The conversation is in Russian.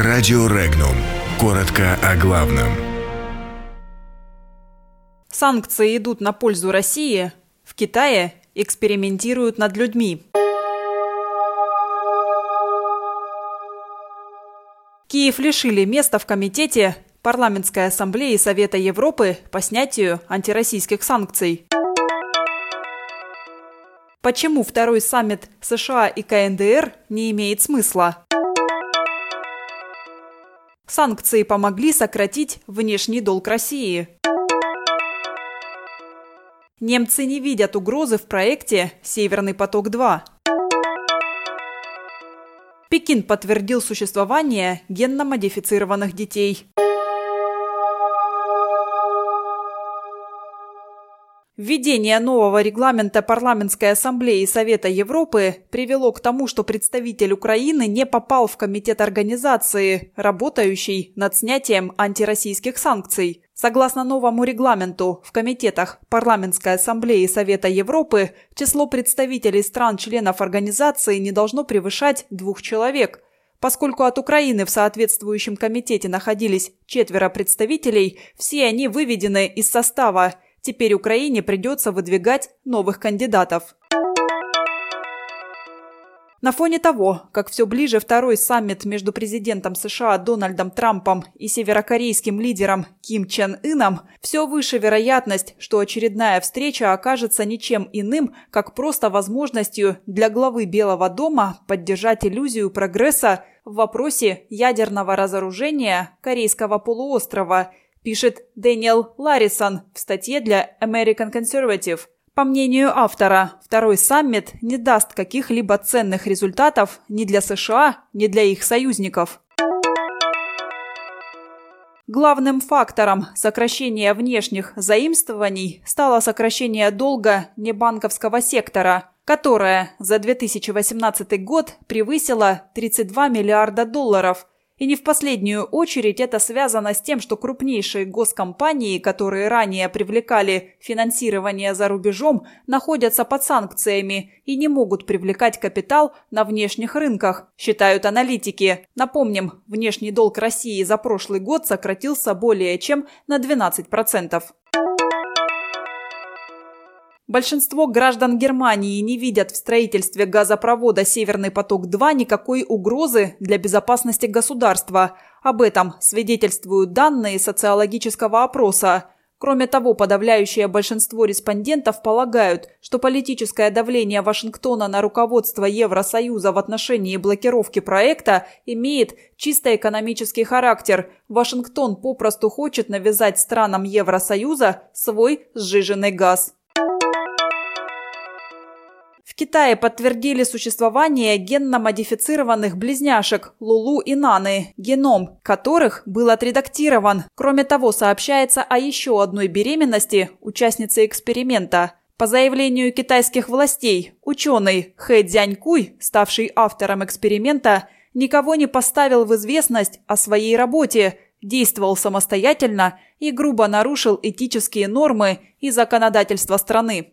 Радио Регнум. Коротко о главном. Санкции идут на пользу России. В Китае экспериментируют над людьми. Киев лишили места в комитете Парламентской ассамблеи Совета Европы по снятию антироссийских санкций. Почему второй саммит США и КНДР не имеет смысла? Санкции помогли сократить внешний долг России. Немцы не видят угрозы в проекте «Северный поток-2». Пекин подтвердил существование генно-модифицированных детей. Введение нового регламента Парламентской ассамблеи Совета Европы привело к тому, что представитель Украины не попал в комитет организации, работающий над снятием антироссийских санкций. Согласно новому регламенту, в комитетах Парламентской ассамблеи Совета Европы число представителей стран-членов организации не должно превышать двух человек – Поскольку от Украины в соответствующем комитете находились четверо представителей, все они выведены из состава – Теперь Украине придется выдвигать новых кандидатов. На фоне того, как все ближе второй саммит между президентом США Дональдом Трампом и северокорейским лидером Ким Чен Ыном, все выше вероятность, что очередная встреча окажется ничем иным, как просто возможностью для главы Белого дома поддержать иллюзию прогресса в вопросе ядерного разоружения Корейского полуострова – пишет Дэниел Ларрисон в статье для American Conservative. По мнению автора, второй саммит не даст каких-либо ценных результатов ни для США, ни для их союзников. Главным фактором сокращения внешних заимствований стало сокращение долга небанковского сектора, которое за 2018 год превысило 32 миллиарда долларов – и не в последнюю очередь это связано с тем, что крупнейшие госкомпании, которые ранее привлекали финансирование за рубежом, находятся под санкциями и не могут привлекать капитал на внешних рынках, считают аналитики. Напомним, внешний долг России за прошлый год сократился более чем на 12%. Большинство граждан Германии не видят в строительстве газопровода «Северный поток-2» никакой угрозы для безопасности государства. Об этом свидетельствуют данные социологического опроса. Кроме того, подавляющее большинство респондентов полагают, что политическое давление Вашингтона на руководство Евросоюза в отношении блокировки проекта имеет чисто экономический характер. Вашингтон попросту хочет навязать странам Евросоюза свой сжиженный газ. Китае подтвердили существование генно-модифицированных близняшек Лулу и Наны, геном которых был отредактирован. Кроме того, сообщается о еще одной беременности участницы эксперимента. По заявлению китайских властей, ученый Хэ Цзянькуй, ставший автором эксперимента, никого не поставил в известность о своей работе, действовал самостоятельно и грубо нарушил этические нормы и законодательство страны.